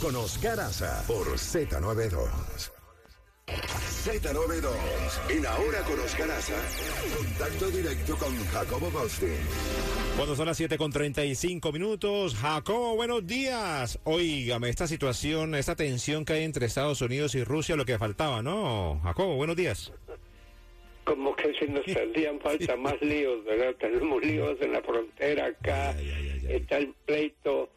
Con Oscar Aza por Z92. Z92, en Ahora con Oscar Aza, contacto directo con Jacobo Goldstein. Cuando son las 7 con 35 minutos, Jacobo, buenos días. Óigame, esta situación, esta tensión que hay entre Estados Unidos y Rusia, lo que faltaba, ¿no? Jacobo, buenos días. Como que si nos hacían falta más líos, ¿verdad? Tenemos líos en la frontera acá, está el pleito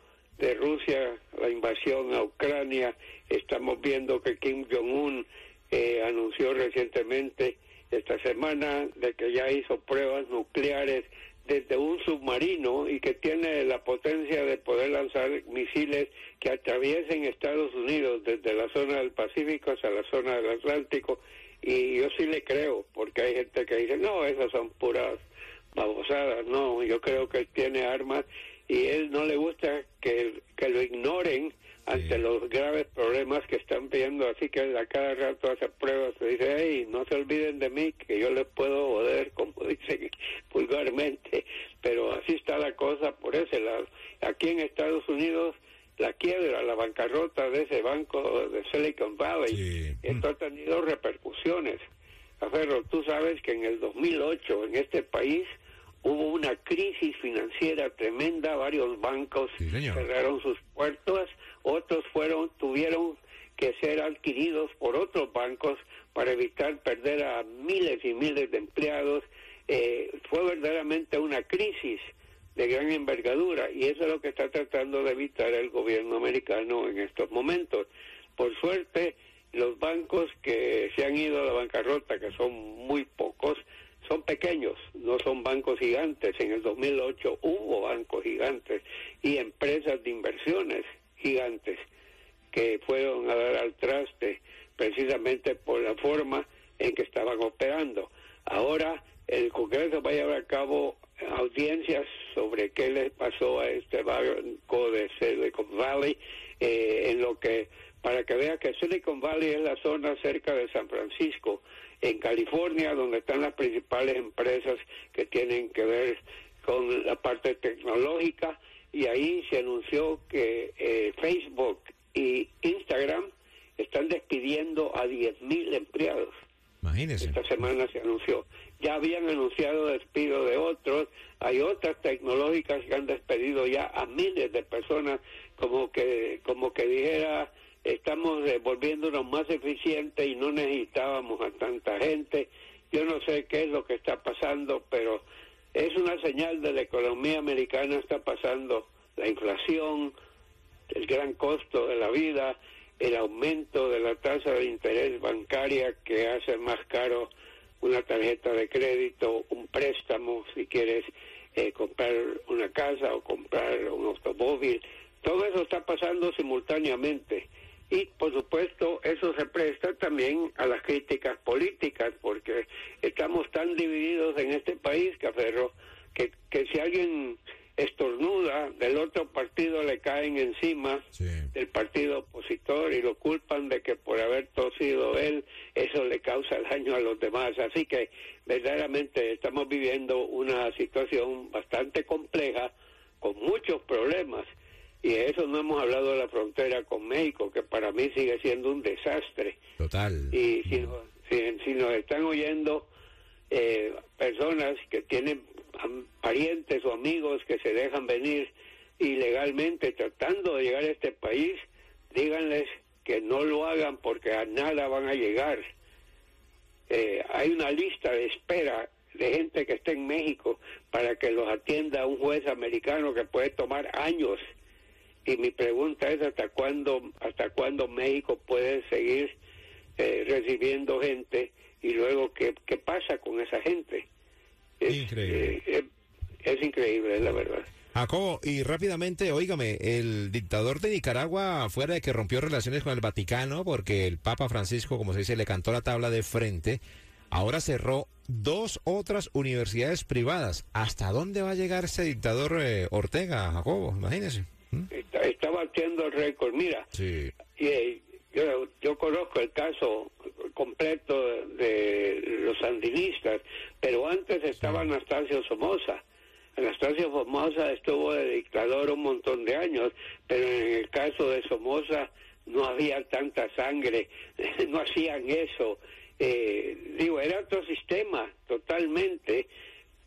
de Rusia, la invasión a Ucrania, estamos viendo que Kim Jong-un eh, anunció recientemente esta semana de que ya hizo pruebas nucleares desde un submarino y que tiene la potencia de poder lanzar misiles que atraviesen Estados Unidos desde la zona del Pacífico hasta la zona del Atlántico. Y yo sí le creo porque hay gente que dice no esas son puras babosadas no yo creo que él tiene armas y él no le gusta que, que lo ignoren ante los graves problemas que están viendo, así que a cada rato hace pruebas, se dice, hey, no se olviden de mí, que yo les puedo joder, como dicen vulgarmente, pero así está la cosa por ese lado. Aquí en Estados Unidos, la quiebra, la bancarrota de ese banco de Silicon Valley, Sí. esto ha tenido repercusiones. Aferro, tú sabes que en el 2008 en este país hubo una crisis financiera tremenda, varios bancos Sí, cerraron sus puertas, otros fueron tuvieron que ser adquiridos por otros bancos para evitar perder a miles y miles de empleados. Eh, fue verdaderamente una crisis de gran envergadura y eso es lo que está tratando de evitar el gobierno americano en estos momentos. Por suerte, los bancos que se han ido a la bancarrota, que son muy pocos, son pequeños, no son bancos gigantes. En el 2008 hubo bancos gigantes y empresas de inversiones gigantes que fueron a dar al traste precisamente por la forma en que estaban operando. Ahora el Congreso va a llevar a cabo audiencias sobre qué les pasó a este banco de Silicon Valley, eh, en lo que para que vea que Silicon Valley es la zona cerca de San Francisco, en California, donde están las principales empresas que tienen que ver con la parte tecnológica, y ahí se anunció que eh, Facebook y Instagram están despidiendo a 10.000 empleados. Imagínese. Esta semana se anunció. Ya habían anunciado despido de otros. Hay otras tecnológicas que han despedido ya a miles de personas, como que, como que dijera, estamos volviéndonos más eficientes y no necesitábamos a tanta gente. Yo no sé qué es lo que está pasando, pero es una señal de la economía americana está pasando la inflación, el gran costo de la vida, el aumento de la tasa de interés bancaria que hace más caro una tarjeta de crédito, un préstamo, si quieres eh, comprar una casa o comprar un automóvil. Todo eso está pasando simultáneamente. Y por supuesto eso se presta también a las críticas políticas, porque estamos tan divididos en este país, Caferro, que, que si alguien estornuda, del otro partido le caen encima Sí. del partido opositor y lo culpan de que por haber tosido él, eso le causa daño a los demás. Así que verdaderamente estamos viviendo una situación bastante compleja, con muchos problemas. Y de eso no hemos hablado de la frontera con México, que para mí sigue siendo un desastre. Total. Y si, nos, si, si nos están oyendo eh, personas que tienen parientes o amigos que se dejan venir ilegalmente tratando de llegar a este país, díganles que no lo hagan porque a nada van a llegar. Eh, hay una lista de espera de gente que está en México para que los atienda un juez americano que puede tomar años. Y mi pregunta es hasta cuándo, hasta cuándo México puede seguir eh, recibiendo gente y luego qué, qué pasa con esa gente. Es, Increíble. eh, eh, es increíble, la verdad. Jacobo, y rápidamente, óigame, el dictador de Nicaragua, fuera de que rompió relaciones con el Vaticano, porque el Papa Francisco, como se dice, le cantó la tabla de frente, ahora cerró dos otras universidades privadas. ¿Hasta dónde va a llegar ese dictador eh, Ortega, Jacobo? Imagínese. ¿Mm? Está, está, batiendo el récord. Mira, sí. y, yo, yo conozco el caso completo de los sandinistas, pero antes estaba. Anastasio Somoza Anastasio Somoza estuvo de dictador un montón de años, pero en el caso de Somoza no había tanta sangre, no hacían eso. Eh, digo, era otro sistema totalmente.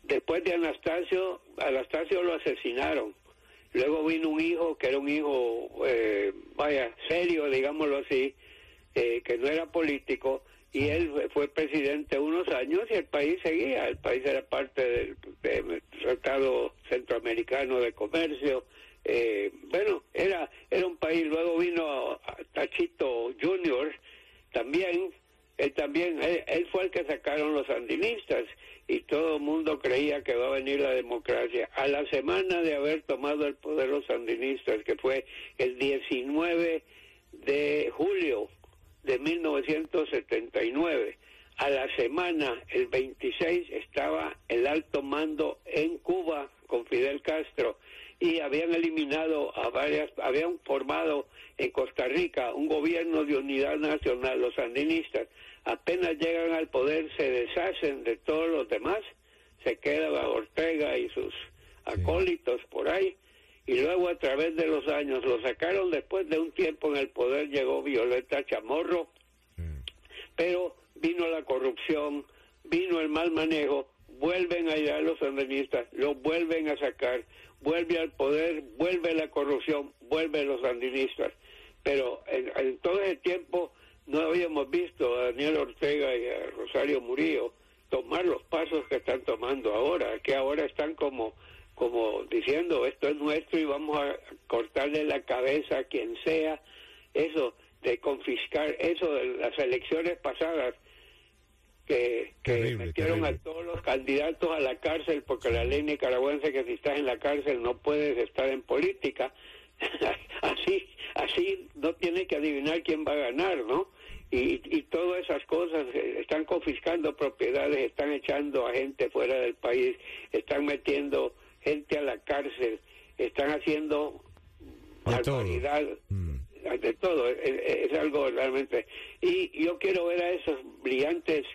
Después de Anastasio, Anastasio lo asesinaron. Luego vino un hijo que era un hijo, eh, vaya, serio, digámoslo así, eh, que no era político, y él fue presidente unos años y el país seguía, el país era parte del, Tratado Centroamericano de Comercio, eh, bueno, era, era un país, luego vino Tachito Junior, también, él también, él, fue el que sacaron los sandinistas y todo el mundo creía que va a venir la democracia. A la semana de haber tomado el poder los sandinistas, que fue el 19 de julio de 1979. A la semana, el 26, estaba el alto mando en Cuba con Fidel Castro y habían eliminado a varias, habían formado en Costa Rica un gobierno de unidad nacional, los sandinistas. Apenas llegan al poder, se deshacen de todos los demás, se queda Ortega y sus acólitos por ahí y luego a través de los años lo sacaron. Después de un tiempo en el poder llegó Violeta Chamorro. Mm. pero vino la corrupción vino el mal manejo. Vuelven allá los sandinistas lo vuelven a sacar. Vuelve al poder vuelve la corrupción vuelve los sandinistas. Pero en, en todo ese tiempo no habíamos visto a Daniel Ortega y a Rosario Murillo tomar los pasos que están tomando ahora que ahora están como como diciendo esto es nuestro y vamos a cortarle la cabeza a quien sea, eso de confiscar, eso de las elecciones pasadas que, que terrible, metieron terrible. a todos los candidatos a la cárcel porque la ley nicaragüense que si estás en la cárcel no puedes estar en política, así, así no tiene que adivinar quién va a ganar, ¿no? Y, y todas esas cosas, eh, están confiscando propiedades, están echando a gente fuera del país, están metiendo gente a la cárcel, están haciendo barbaridad, Mm. de todo, es, es algo realmente. Y yo quiero ver a esos brillantes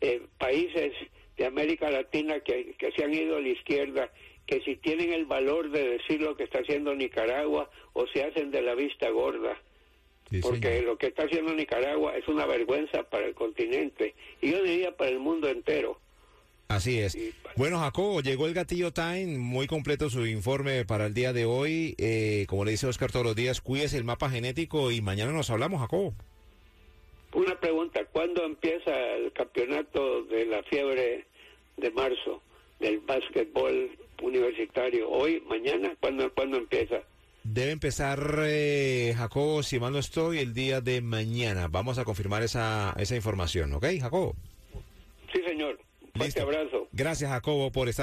eh, países de América Latina que, que se han ido a la izquierda, que si tienen el valor de decir lo que está haciendo Nicaragua o se hacen de la vista gorda. Sí, Porque señor. lo que está haciendo Nicaragua es una vergüenza para el continente y yo diría para el mundo entero. Así es. Bueno, Jacobo, llegó el Gatillo Time, muy completo su informe para el día de hoy. Eh, como le dice Oscar todos los días, cuídese el mapa genético y mañana nos hablamos, Jacobo. Una pregunta, ¿cuándo empieza el campeonato de la fiebre de marzo del básquetbol universitario? ¿Hoy, mañana? ¿Cuándo, ¿cuándo empieza? Debe empezar, eh, Jacobo, si mal no estoy, el día de mañana. Vamos a confirmar esa, esa información, ¿ok, Jacobo? Sí, señor. Fuerte abrazo. Gracias, Jacobo, por estar.